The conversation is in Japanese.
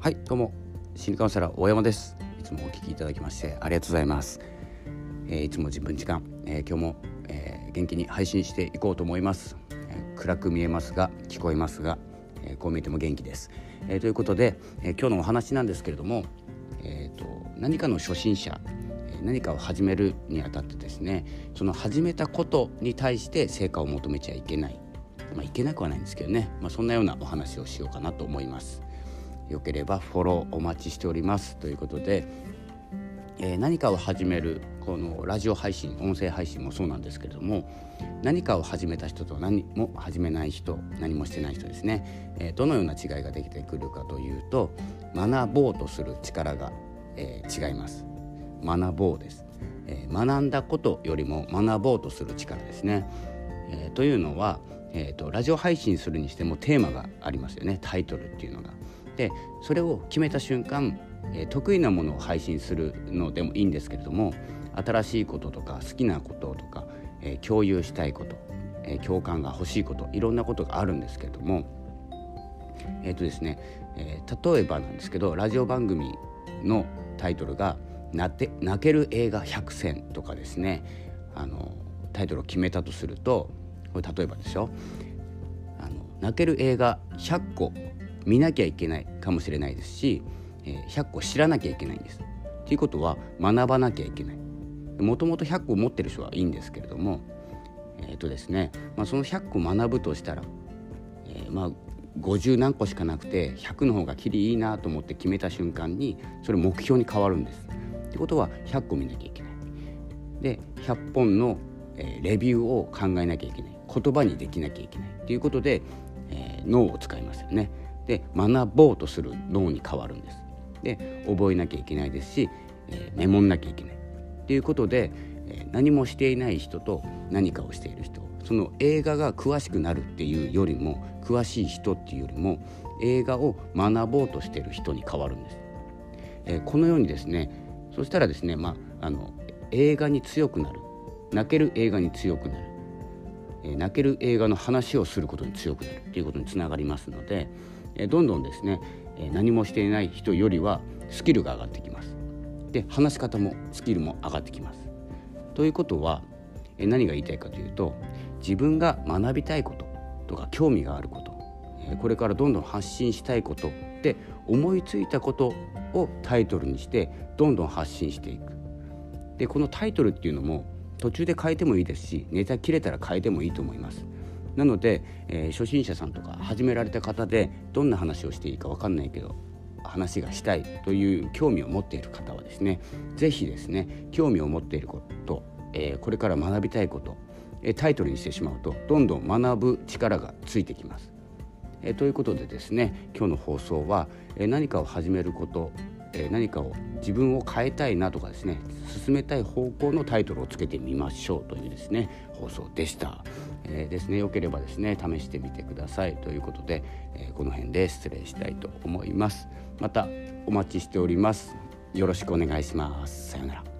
はいどうも。心理カウンセラー大山です。いつもお聞きいただきましてありがとうございます、えー、いつも自分時間、えー、今日も、えー、元気に配信していこうと思います、え暗く見えますが聞こえますが、えこう見えても元気です、えということで、え今日のお話なんですけれども、えーと、何かの初心者何かを始めるにあたってですねその始めたことに対して成果を求めちゃいけない。まあ、いけなくはないんですけどね、まあ、そんなようなお話をしようかなと思います。よければフォローお待ちしております。ということで、えー、何かを始めるこのラジオ配信音声配信もそうなんですけれども何かを始めた人と何も始めない人何もしてない人ですね、えー、どのような違いができてくるかというと学ぼうとする力が、えー、違います。学ぼうです、え学んだことよりも学ぼうとする力ですね、えというのは、えーとラジオ配信するにしてもテーマがありますよね。タイトルっていうのが。でそれを決めた瞬間、え、得意なものを配信するのでもいいんですけれども新しいこととか好きなこととか、え、共有したいこと、え、共感が欲しいこといろんなことがあるんですけれどもえっ、とですね、え例えばなんですけどラジオ番組のタイトルが「泣ける映画100選」とかですねあのタイトルを決めたとするとこれ例えばでしょあの泣ける映画100個見なきゃいけないかもしれないですし、え、100個知らなきゃいけないんです。ということは学ばなきゃいけない。もともと100個持ってる人はいいんですけれども、えーとですねまあ、その100個学ぶとしたら、えー、まあ50何個しかなくて100の方がきりいいなと思って決めた瞬間にそれ目標に変わるんです。ってことは100個見なきゃいけない。で100本の、えー、レビューを考えなきゃいけない言葉にできなきゃいけないということで、えー、脳を使いますよね。で学ぼうとする脳に変わるんです。で覚えなきゃいけないですし、えー、メモんなきゃいけない。ということで、えー、何もしていない人と何かをしている人その映画が詳しくなるっていうよりも詳しい人っていうよりも映画を学ぼうとしている人に変わるんです。えー、このようにですねそしたらですね、まあ、あの映画に強くなる泣ける映画に強くなる、えー、泣ける映画の話をすることに強くなるということにつながりますので、どんどんですね、何もしていない人よりはスキルが上がってきます。で話し方もスキルも上がってきます。ということは、何が言いたいかというと自分が学びたいこととか興味があること、これからどんどん発信したいことで思いついたことをタイトルにしてどんどん発信していく。でこのタイトルっていうのも途中で変えてもいいですしネタ切れたら変えてもいいと思います。なので、えー、初心者さんとか始められた方でどんな話をしていいか分かんないけど話がしたいという興味を持っている方はですね是非ですね興味を持っていること、えー、これから学びたいこと、えー、タイトルにしてしまうとどんどん学ぶ力がついてきます。えー、ということでですね今日の放送は、えー、何かを始めることえ何かを自分を変えたいなとかですね進めたい方向のタイトルをつけてみましょうというですね放送でした。えー、ですねよければですね試してみてください。ということで、えー、この辺で失礼したいと思います。またお待ちしております。よろしくお願いします。さようなら。